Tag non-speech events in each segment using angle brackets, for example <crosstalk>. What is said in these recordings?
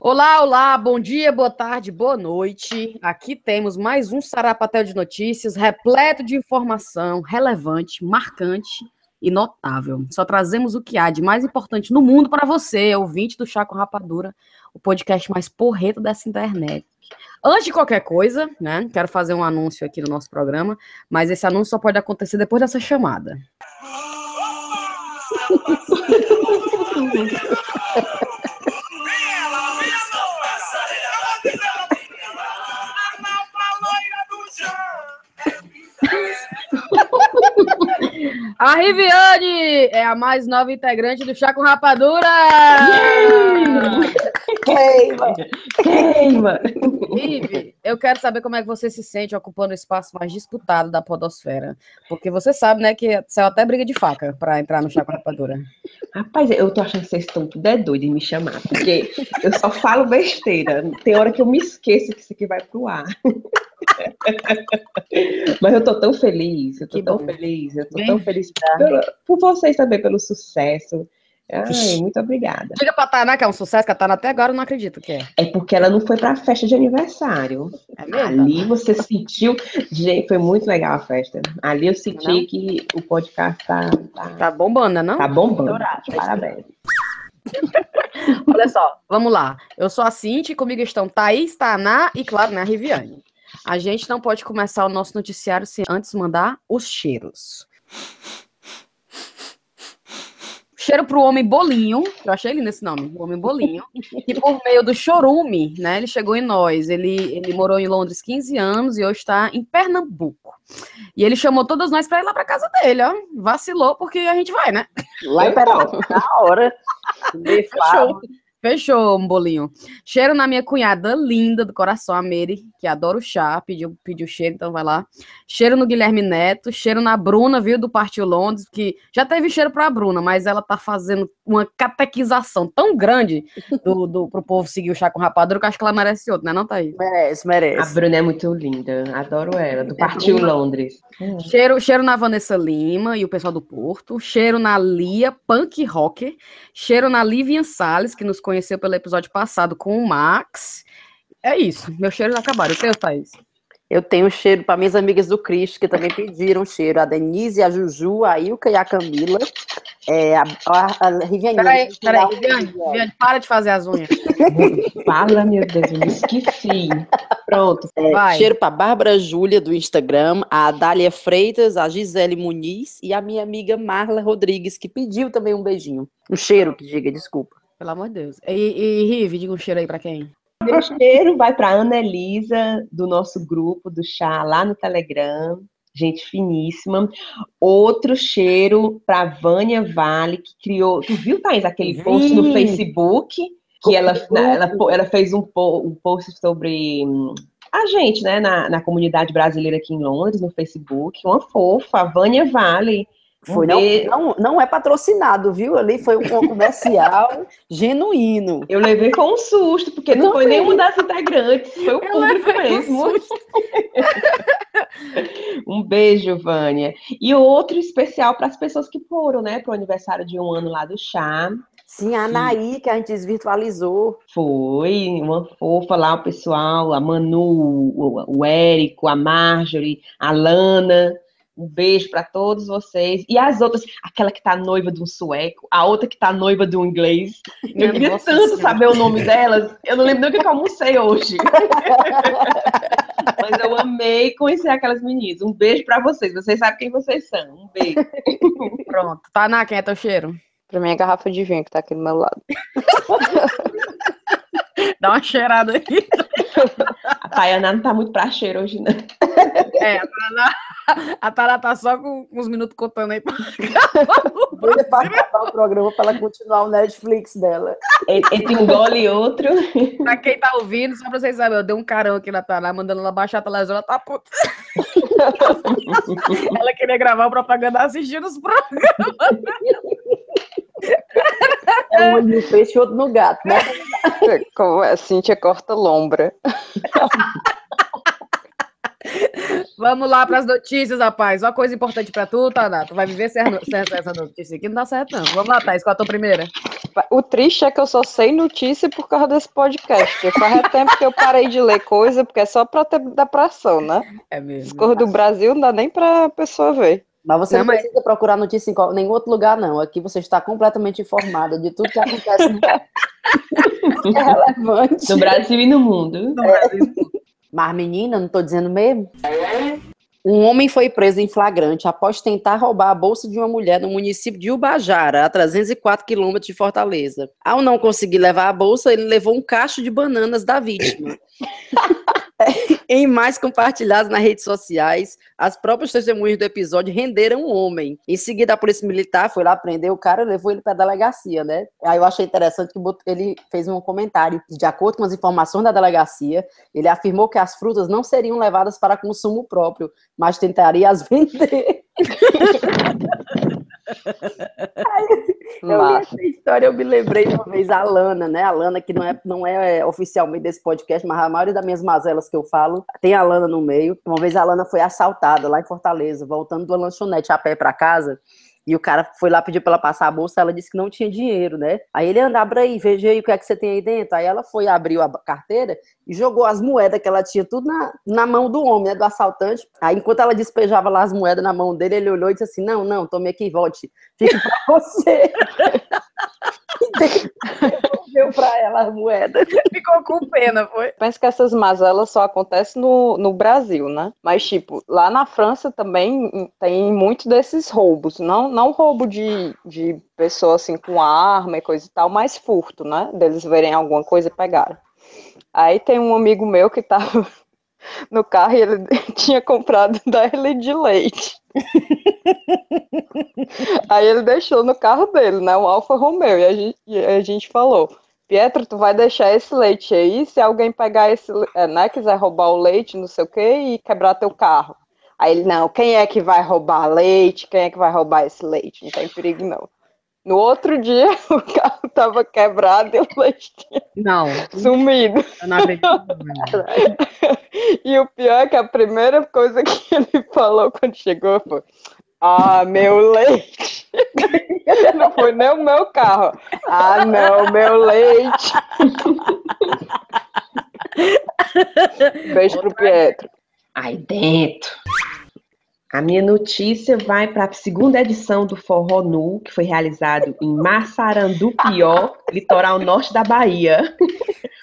Olá, olá, bom dia, boa tarde, boa noite. Aqui temos mais um Sarapatel de Notícias, repleto de informação relevante, marcante e notável. Só trazemos o que há de mais importante no mundo para você, ouvinte do Chá com Rapadura, o podcast mais porreto dessa internet. Antes de qualquer coisa, né, quero fazer um anúncio aqui no nosso programa, mas esse anúncio só pode acontecer depois dessa chamada. <laughs> <laughs> <laughs> A Riviane é a mais nova integrante do Chá com Rapadura! Queima! Queima! Rive, eu quero saber como é que você se sente ocupando o espaço mais disputado da podosfera. Porque você sabe, né, que saiu até briga de faca para entrar no Chá com Rapadura. Rapaz, eu tô achando que vocês estão tudo é doido em me chamar, porque eu só falo besteira. Tem hora que eu me esqueço que isso aqui vai pro ar. <laughs> Mas eu tô tão feliz, eu tô Que tão bom. feliz, eu tô Bem, tão feliz por vocês também, pelo sucesso. Ai, muito obrigada. Diga pra Tainá que é um sucesso, que a Tainá até agora eu não acredito que é. É porque ela não foi pra festa de aniversário. É mesmo? Ali você sentiu. Gente, foi muito legal a festa. Ali eu senti Não? que o podcast tá, tá, Tá bombando, né, não? tá bombando. Estourado, tá Parabéns. <laughs> Olha só, vamos lá. Eu sou a Cinti, comigo estão Thaís, Taná e, claro, né, a Riviane. A gente não pode começar o nosso noticiário sem antes mandar os cheiros. Cheiro pro homem Bolinho, eu achei lindo esse nome, o homem Bolinho, que por meio do chorume, né, ele chegou em nós. Ele, ele morou em Londres 15 anos e hoje está em Pernambuco. E ele chamou todos nós para ir lá para casa dele, ó. Vacilou porque a gente vai, né? Lá em Pernambuco, na hora. <laughs> Fechou. Fechou, um bolinho. Cheiro na minha cunhada linda do coração, a Mary, que adora o chá, pediu, pediu cheiro, então vai lá. Cheiro no Guilherme Neto, cheiro na Bruna, viu, do Partiu Londres, que já teve cheiro pra Bruna, mas ela tá fazendo uma catequização tão grande do, do, pro povo seguir o chá com rapadura que eu acho que ela merece outro, né, não, Thaís? Merece, A merece. Bruna é muito linda. Adoro ela. Do Partiu Londres. Cheiro, cheiro na Vanessa Lima e o pessoal do Porto. Cheiro na Lia, punk rocker. Cheiro na Livian Salles, que nos conheceu pelo episódio passado com o Max. É isso. Meus cheiros acabaram. O teu, Thaís? Eu tenho cheiro para minhas amigas do Cristo, que também pediram cheiro. A Denise, a Juju, a Ilka e a Camila. É, a, a, a Riviane. Peraí, peraí, Viviane, para de fazer as unhas. <laughs> Fala, meu Deus, eu me esqueci. Pronto. É, Vai. cheiro para Bárbara Júlia, do Instagram, a Dália Freitas, a Gisele Muniz e a minha amiga Marla Rodrigues, que pediu também um beijinho. Um cheiro, que diga, desculpa. Pelo amor de Deus. E, e Rive, diga um cheiro aí pra quem? Meu cheiro vai para Ana Elisa, do nosso grupo do chá lá no Telegram. Gente finíssima. Outro cheiro para Vânia Vale, que criou. Tu viu, Thaís, aquele Vi. post no Facebook? Que ela, Grupo. ela, ela fez um, um post sobre hum, a gente, né, na, na comunidade brasileira aqui em Londres, no Facebook. Uma fofa, a Vânia Vale. Foi, não, não, não é patrocinado, viu? Ali foi um comercial <laughs> genuíno. Eu levei com um susto, porque não, Não foi nenhuma das integrantes, foi o público mesmo. <laughs> Um beijo, Vânia. E outro especial para as pessoas que foram, né, para o aniversário de um ano lá do chá. Sim, a Anaí, que a gente desvirtualizou. Foi uma fofa lá, o pessoal, a Manu, o, o Érico, a Marjorie, a Lana. Um beijo para todos vocês. E as outras, aquela que tá noiva de um sueco, a outra que tá noiva de um inglês. Eu queria nossa tanto Senhora. saber o nome delas. Eu não lembro nem o que eu almocei hoje. <laughs> Mas eu amei conhecer aquelas meninas. Um beijo para vocês. Vocês sabem quem vocês são. Um beijo. Pronto. Taná, quem é teu cheiro? Pra mim é a garrafa de vinho que tá aqui do meu lado. <laughs> <laughs> Dá uma cheirada aí. <laughs> A Tayana não tá muito pra cheiro hoje, não. <laughs> É, a Taná, a Taná tá só com, com uns minutos contando aí. pra- Vou para acabar o programa para ela continuar o Netflix dela. Entre um gole e outro. Pra quem tá ouvindo, só pra vocês saberem, eu dei um carão aqui na Taná, mandando ela baixar a televisão, ela tá puta. ela queria gravar o propaganda assistindo os programas. É um olho no peixe e outro no gato, né? Como a Cíntia corta lombra. Vamos lá pras notícias, rapaz. Uma coisa importante pra tu, Taná. Tu vai viver sem essa notícia aqui, não dá certo, não. Vamos lá, Thaís, qual a tua primeira? O triste é que eu só sei notícia por causa desse podcast. Faz tempo que eu parei de ler coisa, porque é só pra ter depressão, né? É As mesmo. coisas do Brasil não dá nem pra pessoa ver. Mas você Não, não, mas- precisa procurar notícia em nenhum outro lugar, não. Aqui você está completamente informada de tudo que acontece <laughs> <laughs> é relevante. No Brasil e no mundo. Mas, menina, não tô dizendo mesmo? Um homem foi preso em flagrante após tentar roubar a bolsa de uma mulher no município de Ubajara, a 304 quilômetros de Fortaleza. Ao não conseguir levar a bolsa, ele levou um cacho de bananas da vítima. <laughs> <laughs> em mais compartilhados nas redes sociais, as próprias testemunhas do episódio renderam o homem. Em seguida, a polícia militar foi lá prender o cara e levou ele para a delegacia, né? Aí eu achei interessante que ele fez um comentário. De acordo com as informações da delegacia, ele afirmou que as frutas não seriam levadas para consumo próprio, mas tentaria as <laughs> vender. Eu li essa história, eu me lembrei de uma vez a Lana, né? A Lana, que não é, não é oficialmente desse podcast, mas a maioria das minhas mazelas que eu falo tem a Lana no meio. Uma vez a Lana foi assaltada lá em Fortaleza, voltando uma lanchonete a pé para casa. E o cara foi lá pedir pra ela passar a bolsa, ela disse que não tinha dinheiro, né? Aí ele anda, abre aí, veja aí o que é que você tem aí dentro. Aí ela foi, abriu a carteira e jogou as moedas que ela tinha tudo na, na mão do homem, né? Do assaltante. Aí enquanto ela despejava lá as moedas na mão dele, ele olhou e disse assim: Não, não, tome aqui, volte. Fique pra <laughs> você. <laughs> Deu pra ela as moedas. <laughs> Ficou com pena, foi? Penso que essas mazelas só acontecem no, no Brasil, né? Mas, tipo, lá na França também tem muito desses roubos. Não, não roubo de, de pessoa assim com arma e coisa e tal, mas furto, né? Deles verem alguma coisa e pegaram. Aí tem um amigo meu que tava <laughs> no carro e ele <laughs> tinha comprado DL de leite. <laughs> Aí ele deixou no carro dele, né? Um Alfa Romeo. E a gente, e a gente falou. Pietro, tu vai deixar esse leite aí, se alguém pegar esse, é, né, quiser roubar o leite, não sei o quê, e quebrar teu carro. Aí ele, não, quem é que vai roubar leite? Quem é que vai roubar esse leite? Não tem perigo, não. No outro dia, <laughs> o carro tava quebrado e o leite tinha Não, sumido. eu não acredito. <laughs> não. E o pior é que a primeira coisa que ele falou quando chegou foi: Ah, meu leite. <laughs> Não foi nem o meu carro. Ah, não, meu leite. Beijo pro Pietro. Aí dentro. A minha notícia vai para a segunda edição do Forró Nu, que foi realizado em Massarandupió, litoral norte da Bahia.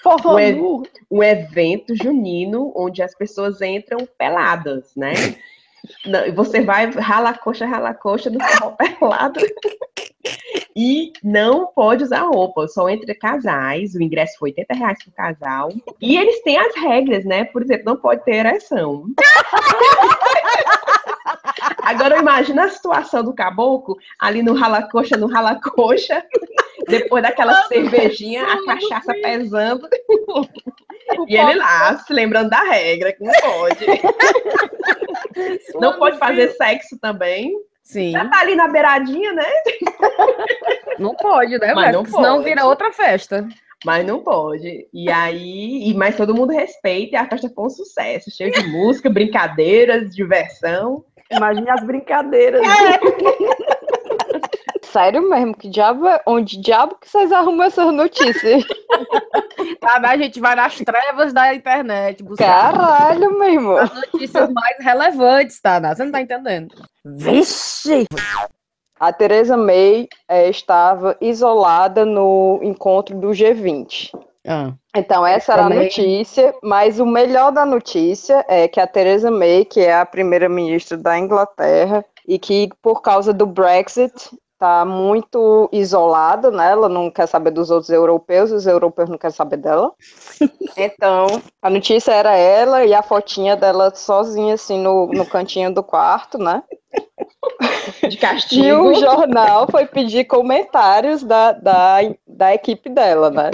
Forró Ué. nu. Um evento junino onde as pessoas entram peladas, né? Não, Você vai rala a coxa, rala a coxa no forró <laughs> pelado. E não pode usar roupa, só entre casais. O ingresso foi 80 reais por casal. E eles têm as regras, né? Por exemplo, não pode ter ereção. <laughs> Agora imagina a situação do caboclo ali no rala-coxa, no rala-coxa, depois daquela cervejinha, a cachaça pesando, e ele lá, se lembrando da regra, que não pode. <laughs> Não pode fazer sexo também. Sim, Já tá ali na beiradinha, né? não pode, né? Mas não senão pode. vira outra festa. Mas não pode. E aí, e, mas todo mundo respeita e a festa foi um sucesso, cheio de música, brincadeiras, diversão. Imagine as brincadeiras. <laughs> <laughs> Sério mesmo, que diabo é- onde diabo que vocês arrumam essas notícias? <laughs> Tá, né? A gente vai nas trevas da internet buscar Caralho, meu irmão. as notícias mais relevantes, tá? Você não tá entendendo. Vixe! A Theresa May eh, estava isolada no encontro do G20. Ah. Então, essa era a Também. notícia, mas o melhor da notícia é que a Theresa May, que é a primeira-ministra da Inglaterra, e que por causa do Brexit está muito isolada, né? Ela não quer saber dos outros europeus, os europeus não querem saber dela. <laughs> Então, a notícia era ela e a fotinha dela sozinha, assim, no, no cantinho do quarto, né? <laughs> De E castigo. o jornal foi pedir comentários da, da, da equipe dela, né?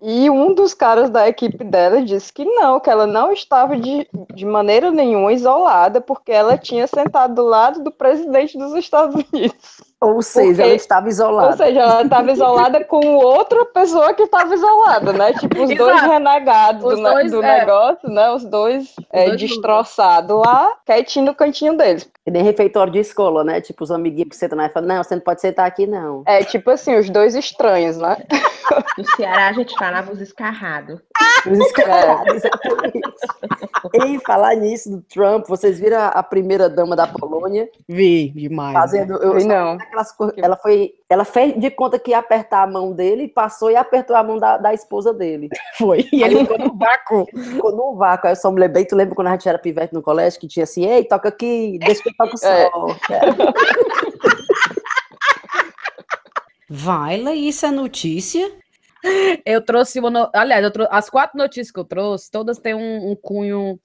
E um dos caras da equipe dela disse que não, que ela não estava de, de maneira nenhuma isolada, porque ela tinha sentado do lado do presidente dos Estados Unidos. Ou seja, Porque- ela estava isolada. Ou seja, ela estava isolada com outra pessoa que estava isolada, né? Tipo, os dois Exato. renegados Os do, dois, do é. negócio, né? Os dois, é, dois destroçados lá, quietinho no cantinho deles. Que nem refeitório de escola, né? Tipo, os amiguinhos que sentam lá e falam, não, você não pode sentar aqui, não. É tipo assim, os dois estranhos, né? No Ceará a gente falava os escarrados. Os <laughs> escalados, exatamente. E falar nisso do Trump, vocês viram a, primeira dama da Polônia Vi, demais. né? fazendo. Eu, Vi não. aquelas ela foi. Ela fez de conta que ia apertar a mão dele, passou e apertou a mão da, da esposa dele. <laughs> Foi. E ele ficou no vácuo. Ficou no vácuo. Aí eu só me lembrei, tu lembra quando a gente era pivete no colégio, que tinha assim, ei, toca aqui, deixa que eu toco o É. sol. Vaila, isso é notícia? Eu trouxe uma. no- Aliás, eu as quatro notícias que eu trouxe, todas têm um, um cunho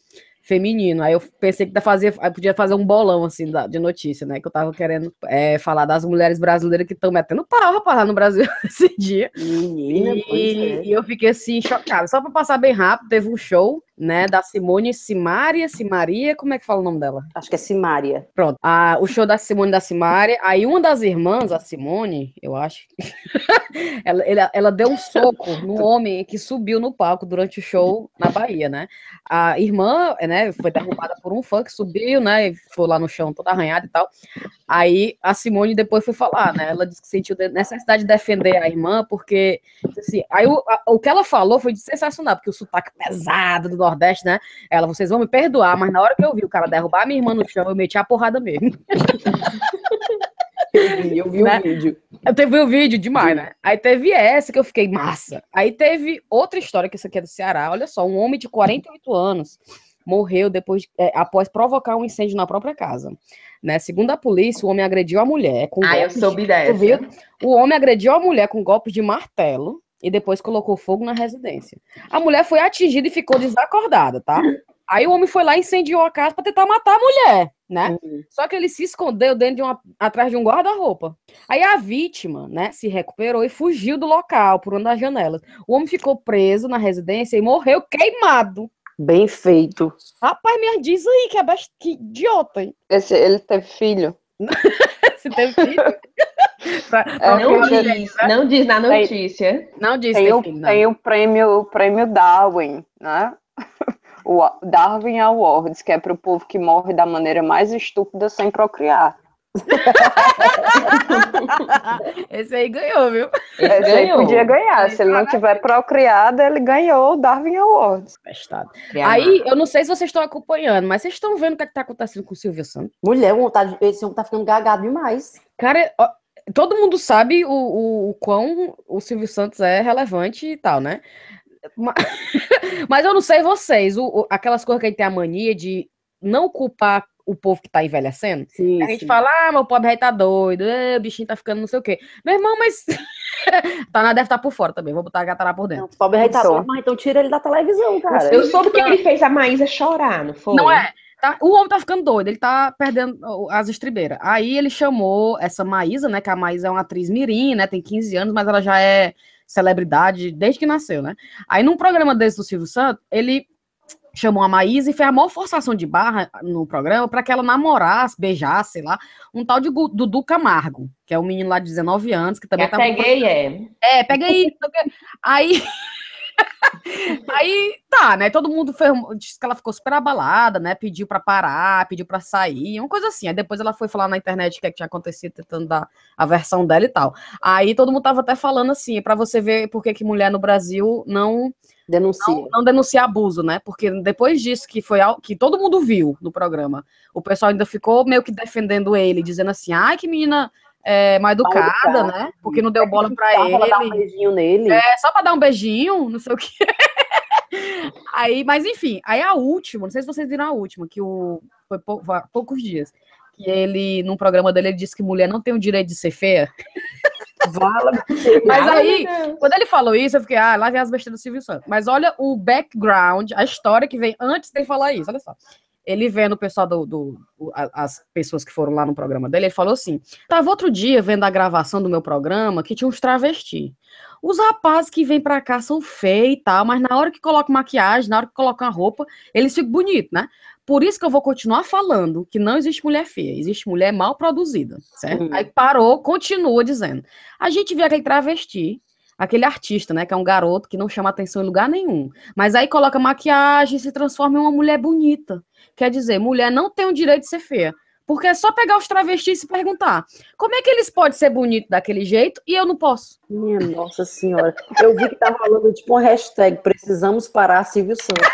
feminino. Aí eu pensei que fazia, podia fazer um bolão assim da- de notícia, né? Que eu tava querendo é, falar das mulheres brasileiras que estão metendo pau, rapaz, lá no Brasil <laughs> esse dia. Menina, E, é. e eu fiquei assim, chocada. Só pra passar bem rápido, teve um show, né, da Simone Simaria, Simaria, como é que fala o nome dela? Acho que é Simária. Pronto. A, o show da Simone da Simaria. Aí uma das irmãs, a Simone, eu acho, <laughs> ela, ela, ela deu um soco no homem que subiu no palco durante o show na Bahia, né? A irmã, né, foi derrubada por um fã que subiu, né, e foi lá no chão toda arranhada e tal. Aí a Simone depois foi falar, né? Ela disse que sentiu de- necessidade de defender a irmã, porque, assim, aí o, a- o que ela falou foi sensacional, porque o sotaque pesado do Nordeste, né? Ela, vocês vão me perdoar, mas na hora que eu vi o cara derrubar a minha irmã no chão, eu meti a porrada mesmo. Eu vi, eu vi Né? o vídeo. Eu teve o vídeo demais, né? Aí teve essa que eu fiquei massa. Aí teve outra história, que essa aqui é do Ceará. Olha só, um homem de 48 anos morreu depois de- é, após provocar um incêndio na própria casa. Né? Segundo a polícia, o homem agrediu a mulher com Ah, eu de- soube Tu dessa. viu? O homem agrediu a mulher com golpes de martelo e depois colocou fogo na residência. A mulher foi atingida e ficou desacordada, tá? Aí o homem foi lá e incendiou a casa para tentar matar a mulher, né? Só que ele se escondeu dentro de uma, atrás de um guarda-roupa. Aí a vítima, né, se recuperou e fugiu do local por uma das janelas. O homem ficou preso na residência e morreu queimado. Bem feito. Rapaz, me diz aí que é best... que idiota, hein? Esse, ele teve filho. <laughs> Teve filho? <laughs> Pra- É, pra- Não porque diz, não diz na notícia. Não disse Tem o, filho, não. tem o prêmio, o prêmio Darwin, né? <laughs> O Darwin Awards, que é para o povo que morre da maneira mais estúpida sem procriar. <laughs> Esse aí ganhou, viu? Esse aí ganhou. podia ganhar. Se ele não tiver procriado, ele ganhou o Darwin Awards. Bestado. Aí, eu não sei se vocês estão acompanhando, mas vocês estão vendo o que, é que tá acontecendo com o Silvio Santos? Mulher, vontade, esse homem tá ficando gagado demais. Cara, ó, todo mundo sabe o, o, o quão o Silvio Santos é relevante e tal, né? Ma- <laughs> Mas eu não sei vocês, o- o- aquelas coisas que ele tem a mania de não culpar o povo que tá envelhecendo. Sim, A gente sim. fala, ah, meu pobre rei tá doido, o bichinho tá ficando não sei o quê. Meu irmão, mas. <laughs> tá, deve estar por fora também, vou botar a gata lá por dentro. Não, o pobre rei tá Só. doido, mas então tira ele da televisão, cara. Eu soube que ele fez a Maísa chorar, não foi? Não é? Tá, o homem tá ficando doido, ele tá perdendo as estribeiras. Aí ele chamou essa Maísa, né? Que a Maísa é uma atriz mirim, né? Tem 15 anos, mas ela já é celebridade desde que nasceu, né? Aí num programa desse do Silvio Santos, ele chamou a Maísa e fez a maior forçação de barra no programa para que ela namorasse, beijasse, sei lá, um tal de Dudu Camargo, que é um menino lá de 19 anos, que também tá até gay é. é, pega aí. quê. <laughs> Aí. Aí tá, né? Todo mundo foi, disse que ela ficou super abalada, né? Pediu pra parar, pediu pra sair, uma coisa assim. Aí depois ela foi falar na internet o que, é que tinha acontecido, tentando dar a versão dela e tal. Aí todo mundo tava até falando assim, pra você ver por que que mulher no Brasil não Denuncia. não, não denuncia abuso, né? Porque depois disso que foi que todo mundo viu no programa, o pessoal ainda ficou meio que defendendo ele, dizendo assim, ai, que menina é, mal educada, educada. né? Porque não deu bola pra Dá pra dar um ele. beijinho nele. É, só pra dar um beijinho, não sei o que. <laughs> aí, mas enfim, aí a última, não sei se vocês viram a última, que o foi pou- há poucos dias, que ele, num programa dele, ele disse que mulher não tem o direito de ser feia. <laughs> Vala. <laughs> Mas aí, quando ele falou isso, eu fiquei, ah, lá vem as besteiras do Silvio Santos. Mas olha o background, a história que vem antes dele falar isso, olha só. Ele vendo o pessoal do, do a- as pessoas que foram lá no programa dele, ele falou assim: tava outro dia vendo a gravação do meu programa que tinha uns travesti. Os rapazes que vêm pra cá são feios e tal, mas na hora que colocam maquiagem, na hora que colocam a roupa, eles ficam bonitos, né? Por isso que eu vou continuar falando que não existe mulher feia, existe mulher mal produzida, certo? Hum. Aí parou, continua dizendo. A gente vê aquele travesti, aquele artista, né, que é um garoto que não chama atenção em lugar nenhum, mas aí coloca maquiagem e se transforma em uma mulher bonita. Quer dizer, mulher não tem o direito de ser feia. Porque é só pegar os travestis e se perguntar: como é que eles podem ser bonitos daquele jeito e eu não posso? Minha nossa senhora. Eu vi que tava falando tipo uma hashtag, precisamos parar Silvio Santos.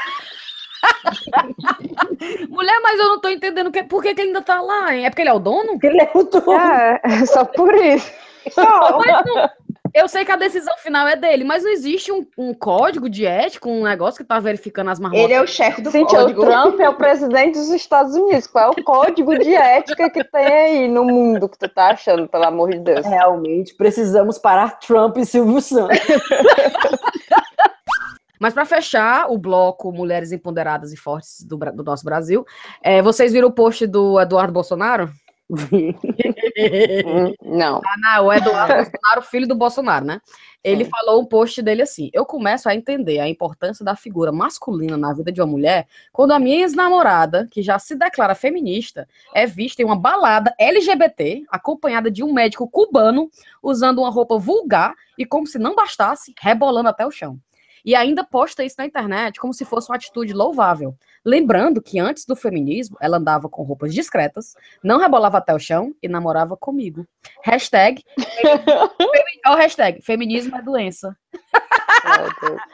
<laughs> Mulher, mas eu não tô entendendo que, por que, que ele ainda tá lá, hein? É porque ele é o dono? Ele é o dono. É, só por isso. Só. Mas não- eu sei que a decisão final é dele, mas não existe um, um código de ética, um negócio que tá verificando as marmotas. Ele é o chefe do Cintia, o código. Trump é o presidente dos Estados Unidos. Qual é o código de ética que tem aí no mundo que tu tá achando, pelo amor de Deus? Realmente, precisamos parar Trump e Silvio Santos. <laughs> Mas para fechar o bloco Mulheres Empoderadas e Fortes do, do nosso Brasil, é, vocês viram o post do Eduardo Bolsonaro? Hum, <laughs> Não. Ah, não, o Eduardo Bolsonaro, filho do Bolsonaro, né? Ele falou um post dele assim: Eu começo a entender a importância da figura masculina na vida de uma mulher quando a minha ex-namorada, que já se declara feminista, é vista em uma balada LGBT, acompanhada de um médico cubano, usando uma roupa vulgar e, como se não bastasse, rebolando até o chão. E ainda posta isso na internet como se fosse uma atitude louvável. Lembrando que antes do feminismo, ela andava com roupas discretas, não rebolava até o chão e namorava comigo. Hashtag <laughs> o hashtag, feminismo é doença.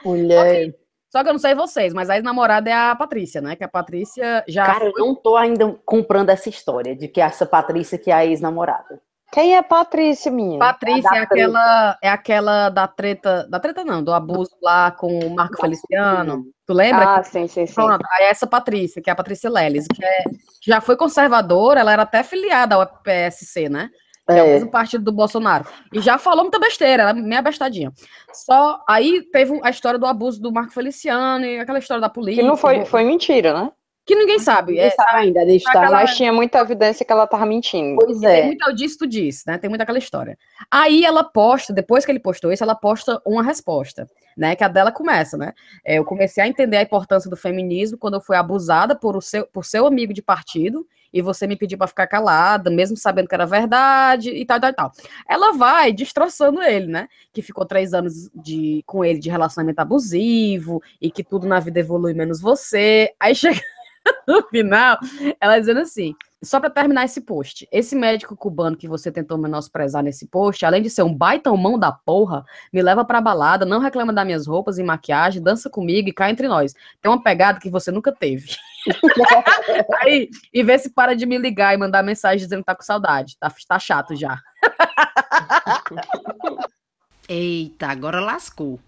Mulher. Só que eu não sei vocês, mas a ex-namorada é a Patrícia, né? Que a Patrícia já. Cara, eu não tô ainda comprando essa história de que essa Patrícia que é a ex-namorada. Quem é Patrícia, minha? Patrícia da é aquela, é aquela da treta. Da treta não, do abuso lá com o Marco Feliciano. Tu lembra? Ah, sim, sim, sim. Pronto, aí é essa Patrícia, que é a Patrícia Leles, que é- já foi conservadora, ela era até filiada ao PSC, né? Que é o É. mesmo partido do Bolsonaro. E já falou muita besteira, ela é meio abestadinha. Só aí teve a história do abuso do Marco Feliciano e aquela história da polícia. Que não foi, foi mentira, né? Que ninguém sabe. Ninguém É, sabe ainda, ele está. Mas tinha muita evidência que ela tava mentindo. Pois Tem é. muito disso, tu disse, né? Tem muita aquela história. Aí ela posta, depois que ele postou isso, ela posta uma resposta, né? Que a dela começa, né? É, eu comecei a entender a importância do feminismo quando eu fui abusada por, o seu, por seu amigo de partido e você me pediu para ficar calada, mesmo sabendo que era verdade e tal, tal, tal. Ela vai destroçando ele, né? Que ficou três anos de, com ele de relacionamento abusivo e que tudo na vida evolui menos você. Aí chega <laughs> no final, ela dizendo assim: só para terminar esse post, esse médico cubano que você tentou menosprezar nesse post, além de ser um baita mão da porra, me leva pra balada, não reclama das minhas roupas e maquiagem, dança comigo e cá entre nós. Tem uma pegada que você nunca teve. <laughs> Aí, e vê se para de me ligar e mandar mensagem dizendo que tá com saudade. Tá, tá chato já. <laughs> Eita, agora lascou.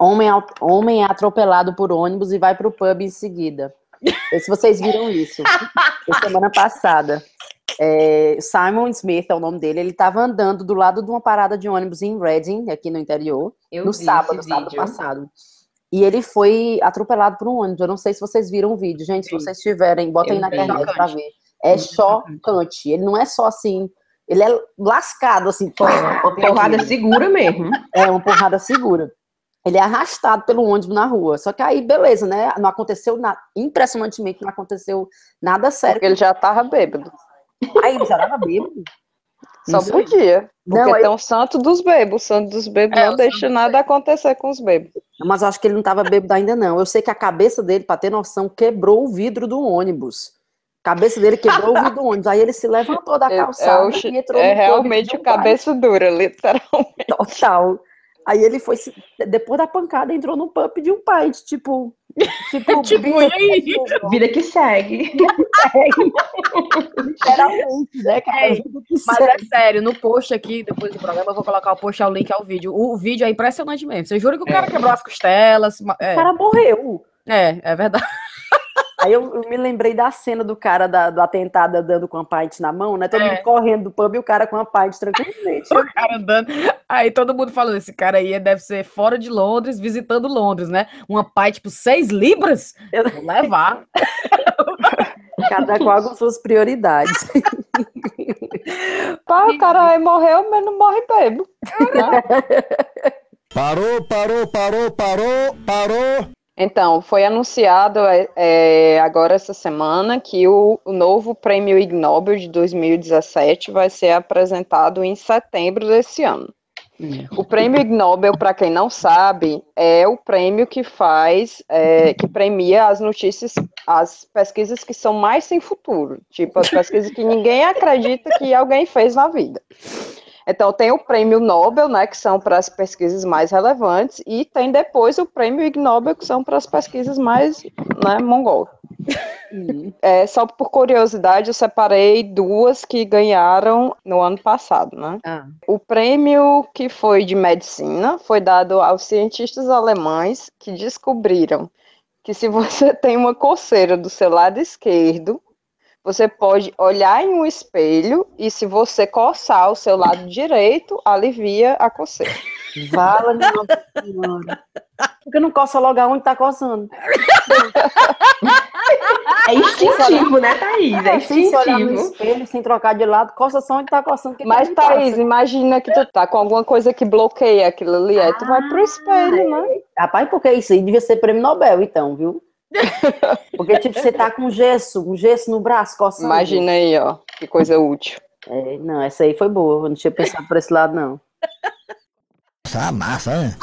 Homem, homem é atropelado por ônibus e vai pro pub em seguida. Se vocês viram isso. <laughs> Semana passada. É, Simon Smith é o nome dele. Ele estava andando do lado de uma parada de ônibus em Reading, aqui no interior, Eu no sábado, sábado passado. E ele foi atropelado por um ônibus. Eu não sei se vocês viram o vídeo. Gente, se Vi. vocês tiverem, botem Eu na internet pra Chocante. ver. É chocante. Ele não é só assim. Ele é lascado, assim. <laughs> Uma porrada segura mesmo. é uma porrada segura. Ele é arrastado pelo ônibus na rua. Só que aí, beleza, né? Não aconteceu nada. Impressionantemente, não aconteceu nada sério. Porque ele já tava bêbado. Aí ele já tava bêbado. Só Isso aí. podia. Porque Não, aí- tem um santo dos bebos. O santo dos bebos É, não o deixa nada acontecer com os bebos. Mas eu acho que ele não tava bêbado ainda, não. Eu sei que a cabeça dele, pra ter noção, quebrou o vidro do ônibus. A cabeça dele quebrou o vidro do ônibus. Aí ele se levantou da É- calçada é, o chi- e entrou é no e realmente o cabeça dura, literalmente. Total. Aí ele foi, depois da pancada, entrou no pub e pediu um pint, tipo... Tipo, <laughs> Tipo, e aí? <laughs> <laughs> Vida que segue. literalmente, né, cara? É, Vida que Mas segue. é sério, no post aqui, depois do programa, eu vou colocar o post ao link ao vídeo. O, o vídeo é impressionante mesmo. Você jura que o cara quebrou as costelas? ma- O É, cara morreu. é, é verdade. Aí eu, eu me lembrei da cena do cara da- do atentado andando com a pint na mão, né? Todo É. mundo correndo do pub e o cara com a pint tranquilamente. <laughs> O cara andando. Aí todo mundo falando, esse cara aí deve ser fora de Londres, visitando Londres, né? Uma pai, tipo, seis libras? Eu- Vou levar. <laughs> Cada qual com suas prioridades. Pá, o cara aí morreu, mas não morre bebo. <laughs> Parou, parou, parou, parou, parou. Então, foi anunciado é, é, agora essa semana que o, o, novo prêmio Ig Nobel de 2017 vai ser apresentado em setembro desse ano. Hum. O prêmio Ig Nobel, para quem não sabe, é o prêmio que faz, é, que premia as notícias, as pesquisas que são mais sem futuro, tipo as pesquisas que ninguém acredita que alguém fez na vida. Então, tem o prêmio Nobel, né, que são para as pesquisas mais relevantes, e tem depois o prêmio Ig Nobel, que são para as pesquisas mais né, mongol. Uhum. É, só por curiosidade, eu separei duas que ganharam no ano passado, né? Ah. O prêmio que foi de medicina foi dado aos cientistas alemães que descobriram que se você <laughs> tem uma coceira do seu lado esquerdo, você pode olhar em um espelho e se você coçar o seu lado direito, alivia a coceira. Vala, nossa senhora. Porque não coça logo aonde tá coçando. <laughs> É instintivo, né, Thaís? É instintivo. Se olhar no espelho, sem trocar de lado, coça só onde tá coçando. Mas, tá Thaís, imagina que tu tá com alguma coisa que bloqueia aquilo ali, aí tu vai pro espelho, né? Rapaz, porque isso aí devia ser prêmio Nobel, então, viu? <laughs> Porque, tipo, você tá com gesso, um gesso no braço, coçando. Imagina aí, ó, que coisa útil. É, não, essa aí foi boa, eu não tinha pensado por esse lado, não. Essa é massa, né?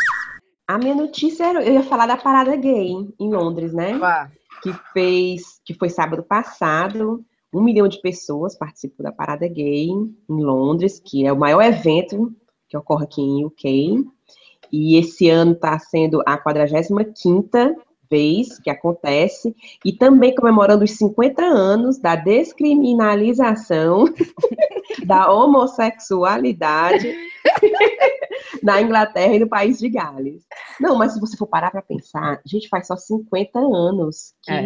A minha notícia era, eu ia falar da parada gay em Londres, né? Ah. Que fez, que foi sábado passado, um milhão de pessoas participou da parada gay em Londres, que é o maior evento que ocorre aqui em UK. E esse ano está sendo a 45 quinta vez que acontece, e também comemorando os 50 anos da descriminalização <laughs> da homossexualidade <laughs> na Inglaterra e no país de Gales. Não, mas se você for parar para pensar, a gente faz só 50 anos que, é.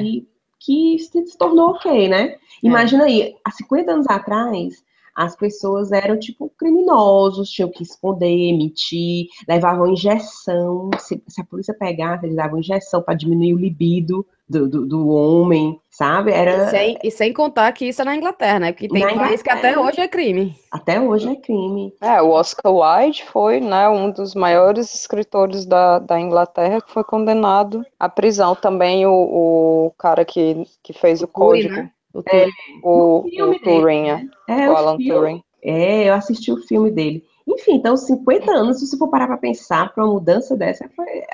que se tornou ok, né? É. Imagina aí, há 50 anos atrás, as pessoas eram tipo criminosos, tinham que esconder, mentir, levavam injeção. Se, se a polícia pegasse, eles davam injeção para diminuir o libido do, do, do, homem, sabe? Era... E sem, e, sem, contar que isso é na Inglaterra, né? Porque tem país que até hoje é crime. Até hoje é crime. É, o Oscar Wilde foi né, um dos maiores escritores da, da Inglaterra que foi condenado à prisão. Também o, o cara que, que fez o, o código. Né? O, é, o, o Turing, é, é, o Alan Turing. É, eu assisti o filme dele. Enfim, então, 50 anos, se você for parar para pensar, para uma mudança dessa,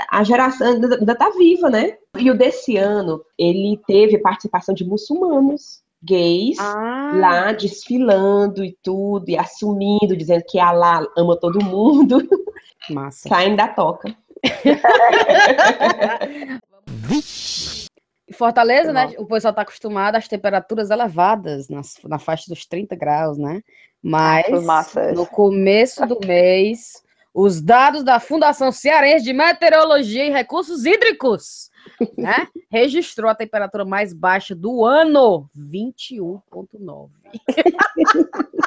a geração ainda está viva, né? E o desse ano, ele teve participação de muçulmanos, gays, ah. lá desfilando e tudo, e assumindo, dizendo que Allah ama todo mundo. Massa. Saindo da toca. <laughs> <laughs> Fortaleza, né? O pessoal está acostumado às temperaturas elevadas, nas, na faixa dos 30 graus, né? Mas no começo do mês, os dados da Fundação Cearense de Meteorologia e Recursos Hídricos, <laughs> né? Registrou a temperatura mais baixa do ano, 21,9. <laughs>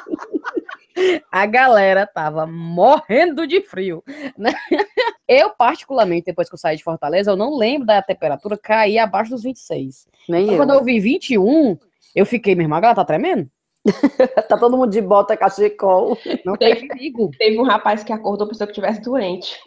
a galera tava morrendo de frio. Né? Eu, particularmente, depois que eu saí de Fortaleza, eu não lembro da temperatura cair abaixo dos 26. Nem então, eu. Quando eu vi 21, eu fiquei, minha irmã, ela tá tremendo? tá todo mundo de bota cachecol. Não tem perigo. Teve um rapaz que acordou pensou que estivesse doente.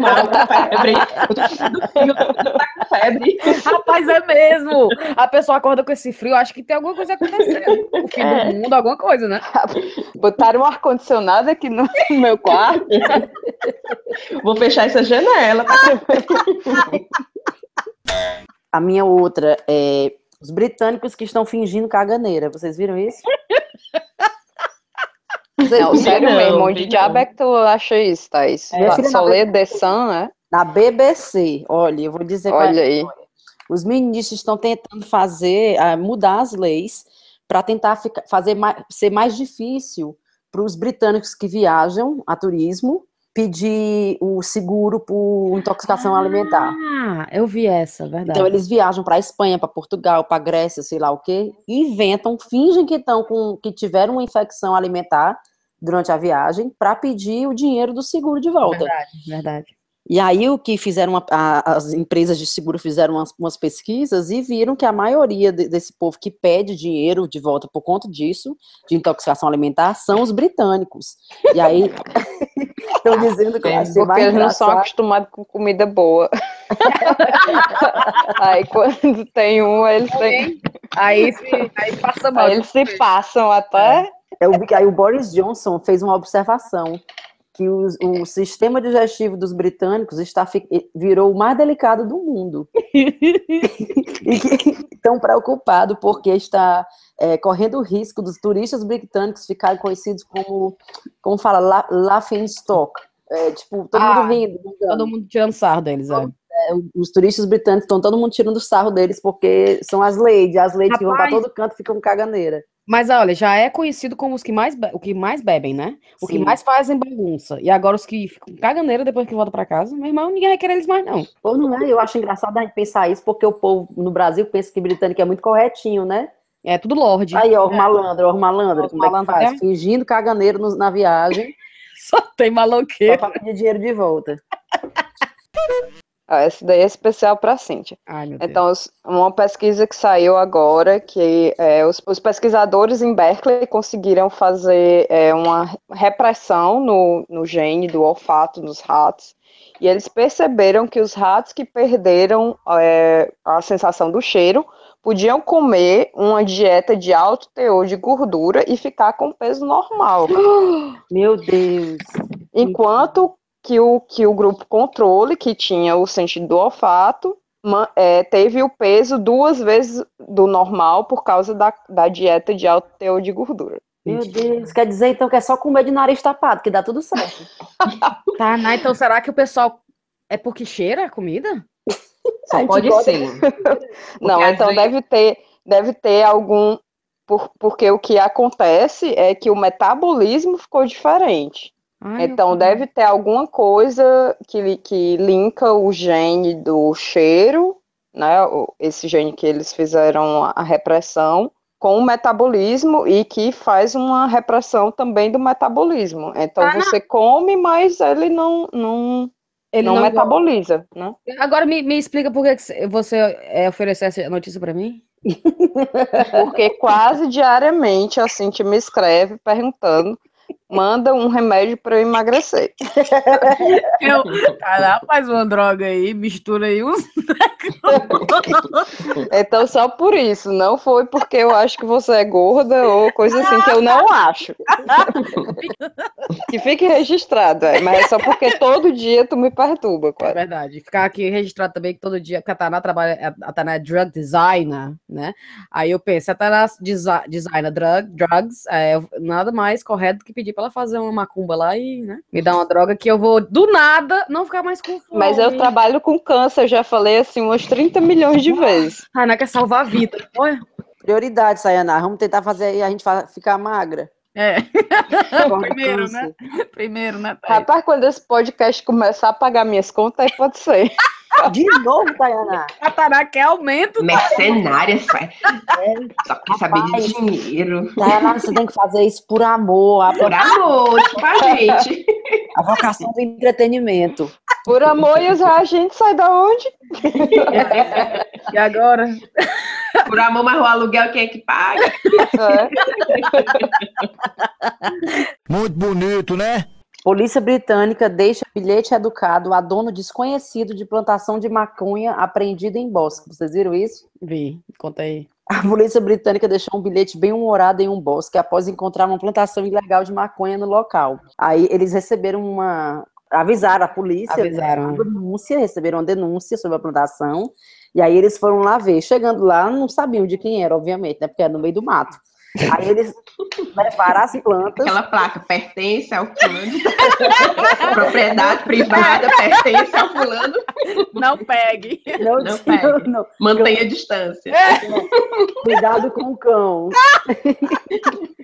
Mal, com febre. Eu tô frio, tá com febre. <laughs> Rapaz, é mesmo. A pessoa acorda com esse frio, acho que tem alguma coisa acontecendo. O fim é. do mundo, alguma coisa, né? <laughs> Botaram um ar-condicionado aqui <laughs> no meu quarto. Vou fechar essa janela. A minha outra é os britânicos que estão fingindo caganeira. Vocês viram isso? Não, sério não, mesmo. Onde diabo é que tu acha isso, Thaís? É, Só lê The Sun, né? Na BBC. Olha, eu vou dizer Olha aí. Os ministros estão tentando fazer, uh, mudar as leis para tentar ficar, fazer mais, ser mais difícil para os britânicos que viajam a turismo pedir o seguro por intoxicação ah, alimentar. Ah, eu vi essa, verdade. Então eles viajam para Espanha, para Portugal, para Grécia, sei lá o quê, inventam, fingem que estão com que tiveram uma infecção alimentar durante a viagem para pedir o dinheiro do seguro de volta. Verdade, verdade. E aí o que fizeram, uma- a- as empresas de seguro fizeram umas, umas pesquisas e viram que a maioria de- desse povo que pede dinheiro de volta por conta disso, de intoxicação alimentar, são os britânicos. E aí <laughs> estão dizendo que eu achei Porque eles não são acostumados com comida boa. <laughs> aí quando tem um, eles têm. Aí, se, aí passa mal. Aí eles se passam até. Eu vi que aí o Boris Johnson fez uma observação que o, o sistema digestivo dos britânicos está, virou o mais delicado do mundo. <laughs> e que estão preocupados porque está é, correndo o risco dos turistas britânicos ficarem conhecidos como, como fala, la, laughing stock. É, tipo, todo Ah, mundo rindo. Todo mundo tirando sarro deles, é. Os turistas britânicos estão todo mundo tirando sarro deles porque são as ladies, as ladies que vão para Rapaz. todo canto ficam caganeira. Mas olha, já é conhecido como os que mais, o que mais bebem, né? O que Sim. mais fazem bagunça. E agora os que ficam caganeira depois que voltam pra casa, meu irmão, ninguém vai querer eles mais, não. Pô, não é? Eu acho engraçado a gente pensar isso, porque o povo no Brasil pensa que britânico é muito corretinho, né? É tudo lorde. Aí, ó, o malandro, ó, o malandro, como é que malandro faz? é? Fingindo caganeiro no- na viagem, <laughs> Só tem só maloqueiro. pra pedir dinheiro de volta. <laughs> Ah, esse daí é especial para Cíntia. Ai. Então, os- uma pesquisa que saiu agora, que é, os, os pesquisadores em Berkeley conseguiram fazer é, uma repressão no, no gene do olfato nos ratos, e eles perceberam que os ratos que perderam é, a sensação do cheiro podiam comer uma dieta de alto teor de gordura e ficar com peso normal. <gasps> Meu Deus. Enquanto que o, que o grupo controle, que tinha o sentido do olfato, é, teve o peso duas vezes do normal por causa da, da dieta de alto teor de gordura. Meu Deus. Quer dizer, então, que é só comer de nariz tapado, que dá tudo certo. <laughs> Tá, né? Então será que o pessoal. É porque cheira a comida? <laughs> Só pode que ser. <laughs> Não, às então vezes- deve ter, deve ter algum. por- porque o que acontece é que o metabolismo ficou diferente. Ai, Então, deve ter alguma coisa que, que linka o gene do cheiro, né? Esse gene que eles fizeram a repressão, com o metabolismo e que faz uma repressão também do metabolismo. Então, Ah, não. você come, mas ele não, não, Ele não, não metaboliza, né? Agora me, me explica por que você é, ofereceu essa notícia pra mim? Porque quase diariamente a Cintia me escreve perguntando, manda um remédio para eu emagrecer. <laughs> Eu, cara, faz uma droga aí, mistura aí uns. <laughs> Então, só por isso, não foi porque eu acho que você é gorda ou coisa assim, que eu não acho. que fique registrado, é, mas é só porque todo dia tu me perturba, É verdade. Ficar aqui registrado também que todo dia, porque a Tainá trabalha, a Tainá é drug designer, né? Aí eu penso, a desi- designer drug, drugs, é nada mais correto do que pedir pra ela fazer uma macumba lá e, né, me dar uma droga que eu vou, do nada, não ficar mais com fome. Mas eu trabalho com câncer, eu já falei assim umas 30 milhões de vezes. Tainá quer salvar a vida. Olha. Prioridade, Sayana. Vamos tentar fazer aí a gente ficar magra. É, <laughs> Corre primeiro, né? Primeiro, né? Thaís? Rapaz, quando esse podcast começar a pagar minhas contas, aí pode ser. <laughs> De novo, Tayana. A Tainá quer aumento. Mercenária, pai. Só quer saber de dinheiro. Tayana, você tem que fazer isso por amor, Por amor, tipo a <laughs> gente. a vocação do entretenimento. Por amor e a gente sai da onde? E agora? Por amor, mas o aluguel quem é que paga? É. Muito bonito, né? Polícia britânica deixa bilhete educado a dono desconhecido de plantação de maconha apreendido em bosque. Vocês viram isso? Vi, conta aí. A polícia britânica deixou um bilhete bem humorado em um bosque após encontrar uma plantação ilegal de maconha no local. Aí eles receberam uma. Avisaram a polícia. Avisaram. Uma denúncia, receberam uma denúncia sobre a plantação. E aí eles foram lá ver. Chegando lá, não sabiam de quem era, obviamente, né? Porque era no meio do mato. Aí eles <laughs> levaram as plantas. Aquela placa pertence ao fulano. <laughs> Propriedade privada pertence ao fulano. Não pegue. Não, Não pegue. não, Mantenha a distância. Cuidado com o cão. <laughs>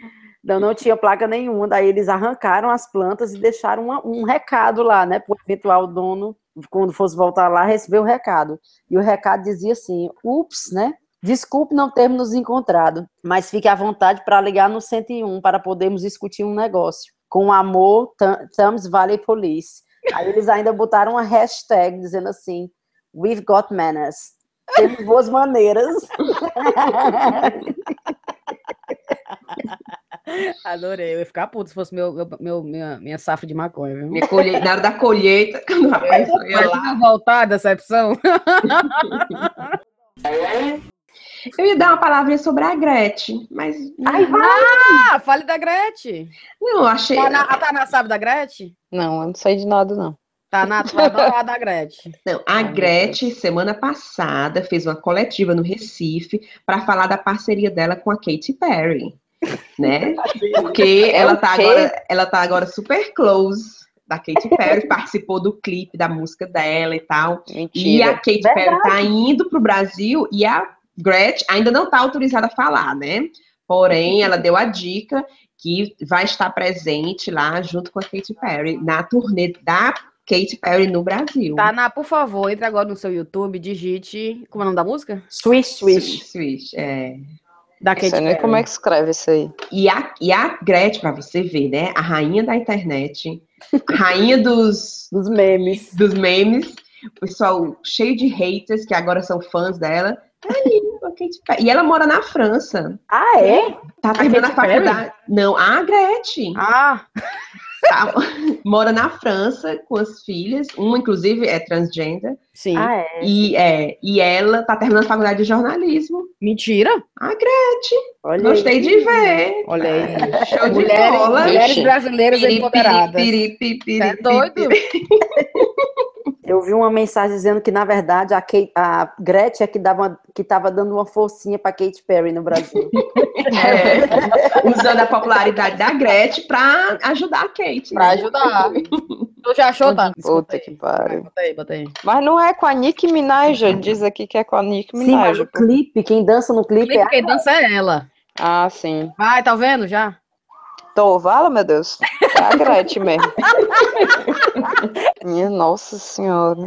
Não, não tinha placa nenhuma. Daí eles arrancaram as plantas e deixaram uma- um recado lá, né? Para o eventual dono, quando fosse voltar lá, receber o recado. E o recado dizia assim: ups, né? Desculpe não termos nos encontrado, mas fique à vontade para ligar no 101 para podermos discutir um negócio. Com amor, Thames Valley Police. Aí eles ainda botaram uma hashtag dizendo assim: We've got manners. Temos boas maneiras. <laughs> <laughs> Adorei. Eu ia ficar puto se fosse meu, meu, minha, minha safra de maconha, viu? Minha colhe... Na hora da colheita, quando <laughs> o rapaz lá. Voltar a decepção. <laughs> Eu ia dar uma palavrinha sobre a Gretchen, mas. Ai, Ah, fale da Gretchen. Não, achei. Tá na, a Taná sabe da Gretchen? Não, eu não sei de nada, não. Taná, tu vai adorar da Gretchen. Não, a Gretchen, semana passada, fez uma coletiva no Recife para falar da parceria dela com a Katy Perry, né? Porque ela tá, agora, ela tá agora super close da Katy Perry, participou do clipe da música dela e tal. E Mentira. a Katy Perry tá indo pro Brasil e a Gretchen ainda não tá autorizada a falar, né? Porém, ela deu a dica que vai estar presente lá junto com a Katy Perry na turnê da Katy Perry no Brasil. Taná, por favor, entre agora no seu YouTube, digite. Como é o nome da música? Swish, swish. Swish, é. Da Não sei Katy nem Perry. como é que escreve isso aí. E a, e a Gretchen, pra você ver, né? A rainha da internet, a rainha dos, <laughs> Dos memes. dos memes, o pessoal cheio de haters que agora são fãs dela. Tá a Katy Perry. E ela mora na França. Ah, é? Tá terminando a, Perry? faculdade. Não, a Gretchen. Ah, tá- <laughs> mora na França com as filhas. Uma, inclusive, é transgender. sim. Ah, é. E, é, e ela tá terminando a faculdade de jornalismo. Mentira. A Gretchen. Olha Gostei de ver. Olha aí. Show de Mulheres, bola. mulheres brasileiras Piri, empoderadas. piri, piri, piri, Você é piri, doido? <laughs> Eu vi uma mensagem dizendo que, na verdade, a, Kate, a Gretchen é que dava, que tava dando uma forcinha pra Katy Perry no Brasil. <laughs> É, usando a popularidade da Gretchen pra ajudar a Kate. Pra né? ajudar. <laughs> Tu já achou, tá? Puta que pariu. Bota aí, bota aí. Mas não é com a Nicki Minaj, diz aqui que é com a Nicki Sim, mas Minaj. pô. clipe, quem dança no clipe é Clipe quem dança é ela. Ah, sim. Vai, tá vendo já? Tô, vala, meu Deus. É a Gretchen mesmo. Minha nossa senhora.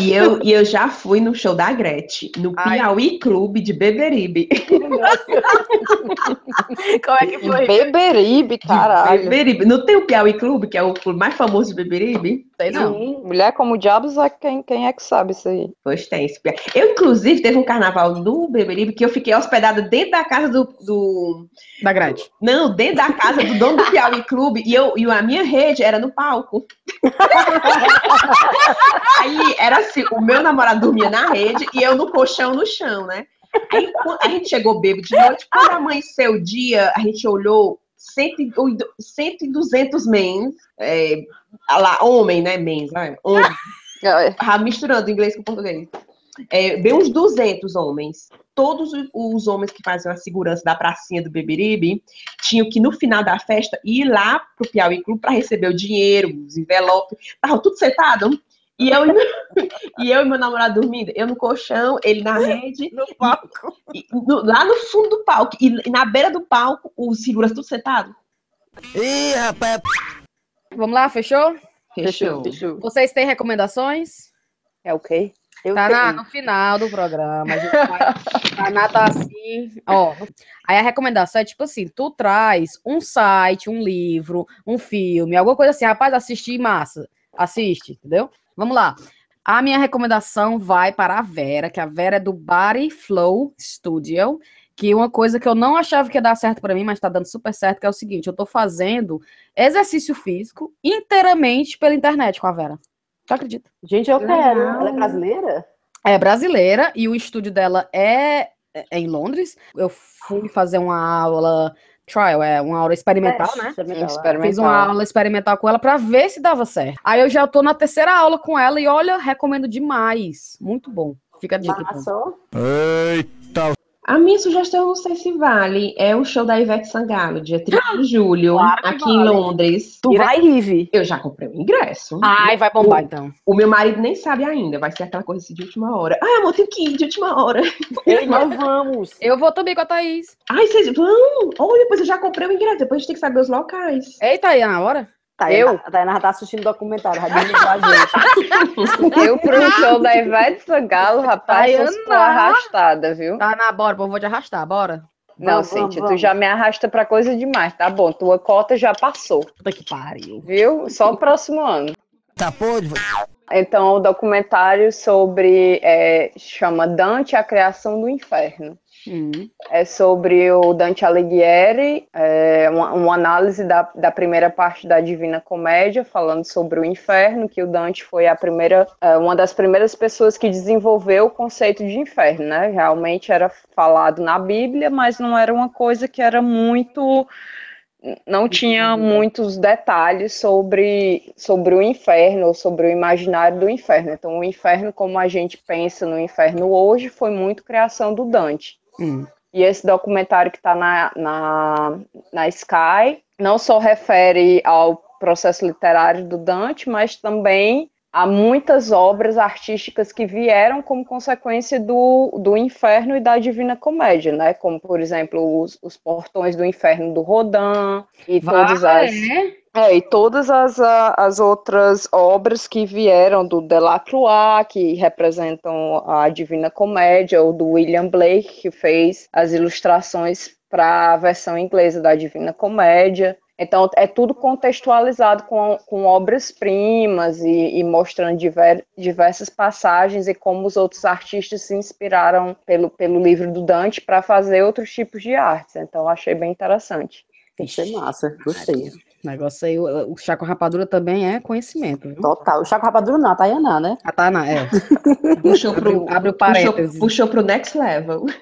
E eu, e eu já fui no show da Gretchen, no Ai. Piauí Clube de Beberibe. Como é que foi? Beberibe, caralho. Beberibe. Não tem o Piauí Clube, que é o clube mais famoso de Beberibe? Sei não. Sim. Mulher como diabos é quem, quem é que sabe isso aí? Pois tem. Eu, inclusive, teve um carnaval no Beberibe que eu fiquei hospedada dentro da casa do- do Da Gretchen. Não, dentro da casa do dono do Piauí Clube e, eu, e a minha rede era no palco. <laughs> Aí era assim: o meu namorado dormia na rede e eu no colchão no chão, né? Aí a gente chegou bêbado de noite, quando amanheceu o dia, a gente olhou 100, e- 100 e 200 mens, é, lá, homem, né? Mens, né? Homem. <laughs> Ah, misturando inglês com português. É, bem uns 200 homens. Todos os- os homens que faziam a segurança da pracinha do Beberibe tinham que, no final da festa, ir lá pro Piauí Clube para receber o dinheiro, os envelopes. Estavam tudo sentado. E eu, e meu- <laughs> eu e meu namorado dormindo. Eu no colchão, ele na rede. No palco. e no- lá no fundo do palco. E, e na beira do palco, os seguranças tudo sentado. Ih, rapaz, Vamos lá, fechou? Fechou. Fechou. Vocês têm recomendações? é o quê? Eu Tá na, no final do programa. A gente vai, Taná tá assim. Ó, aí a recomendação é tipo assim: tu traz um site, um livro, um filme, alguma coisa assim, rapaz, assistir massa. Assiste, entendeu? Vamos lá. A minha recomendação vai para a Vera, que a Vera é do Body Flow Studio, que uma coisa que eu não achava que ia dar certo para mim, mas tá dando super certo, que é o seguinte, eu tô fazendo exercício físico inteiramente pela internet com a Vera. Tu acredita? Gente, eu quero. Ela é brasileira? É brasileira e o estúdio dela é, é em Londres. Eu fui fazer uma aula trial, é uma aula experimental, É, né? experimental, é. Experimental. Fiz uma aula experimental com ela pra ver se dava certo. Aí eu já tô na terceira aula com ela e olha, recomendo demais. Muito bom. Fica a dica. então. Eita, A minha sugestão, eu não sei se vale, é o show da Ivete Sangalo, dia 30 de <gasps> julho, Claro aqui vale. em Londres. Tu vai, Rive? Eu já comprei o ingresso. Ai, vai bombar então. O meu marido nem sabe ainda, vai ser aquela coisa assim de última hora. Ah, amor, tenho que ir de última hora. <laughs> Nós vamos. Eu vou também com a Thaís. Ai, vocês vão? Olha, depois eu já comprei o ingresso, depois a gente tem que saber os locais. Eita, aí, na hora? Tá, Eu? A Tainá tá assistindo documentário, a gente. <laughs> Eu pro show da Ivete Sangalo, rapaz, Tayana. sou arrastada, viu? Tá na bora, pô, eu vou te arrastar, bora. Não, Vamos, vamos, tu já me arrasta pra coisa demais. Tá bom, tua cota já passou, Puta que pariu. viu? Só o próximo ano. Tá podre? Então, o documentário sobre. é, chama Dante, a Criação do Inferno. Hum. É sobre o Dante Alighieri, é, uma, uma análise da, da primeira parte da Divina Comédia, falando sobre o inferno, que o Dante foi a primeira, é, uma das primeiras pessoas que desenvolveu o conceito de inferno, né? Realmente era falado na Bíblia, mas não era uma coisa que era muito não tinha muitos detalhes sobre, sobre o inferno ou sobre o imaginário do inferno. Então, o inferno, como a gente pensa no inferno hoje, foi muito criação do Dante. Hum. E esse documentário que está na, na, na Sky não só refere ao processo literário do Dante, mas também a muitas obras artísticas que vieram como consequência do, do Inferno e da Divina Comédia, né? Como, por exemplo, os, os Portões do Inferno do Rodin e todas Vai, as... é? É, e todas as, as outras obras que vieram do Delacroix, que representam a Divina Comédia, ou do William Blake, que fez as ilustrações para a versão inglesa da Divina Comédia. Então, é tudo contextualizado com, com obras-primas e, e mostrando diver- diversas passagens e como os outros artistas se inspiraram pelo, pelo livro do Dante para fazer outros tipos de artes. Então, achei bem interessante. Ser massa. Gostei. O negócio aí, o, o chá com rapadura também é conhecimento, viu? Total. O Chaco Rapadura não, a Tayaná, né? A Tana, é. Puxou Abre, pro, o- abre o puxou, parênteses. puxou pro next level. <laughs>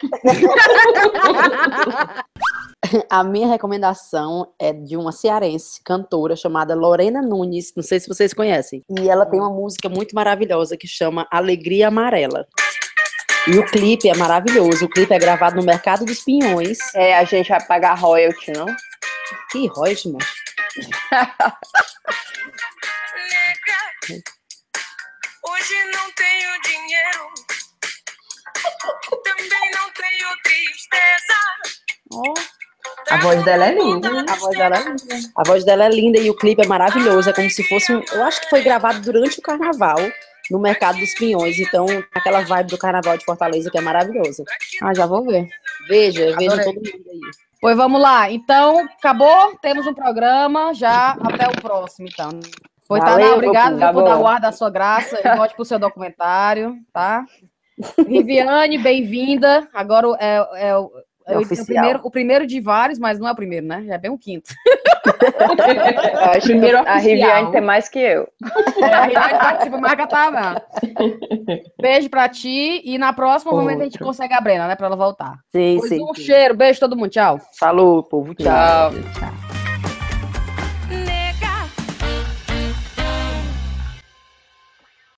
A minha recomendação é de uma cearense, cantora, chamada Lorena Nunes. Não sei se vocês conhecem. E ela tem uma música muito maravilhosa que chama Alegria Amarela. E o clipe é maravilhoso. O clipe é gravado no Mercado dos Pinhões. É, a gente vai pagar royalty, não? Que Rosman. <laughs> Hoje não tenho dinheiro, também não tenho tristeza. A voz dela é linda? A voz dela é linda. A voz dela é linda e o clipe é maravilhoso. É como se fosse um. Eu acho que foi gravado durante o carnaval no Mercado dos Pinhões. Então, aquela vibe do carnaval de Fortaleza que é maravilhosa. Ah, já vou ver. Veja, veja todo mundo aí. Pois vamos lá. Então, acabou. Temos um programa. Já até o próximo, então. Pois tá, Valeu, obrigado tá viu, por dar bom. guarda a sua graça e volte pro seu documentário, tá? <laughs> Riviane, bem-vinda. Agora é, é, o- é o- oficial. o, primeiro, o primeiro de vários, mas não é o primeiro, né? Já é bem o quinto. <laughs> Eu acho Primeiro que a. Riviane tem mais que eu. É, a Riviane participa mais que a Tava. Beijo pra ti. E na próxima, momento, a gente consegue a Brena, né? Pra ela voltar. Sim, Pois sim. um sim. cheiro. Beijo todo mundo. Tchau. Falou, povo. Tchau. Tchau. Tchau.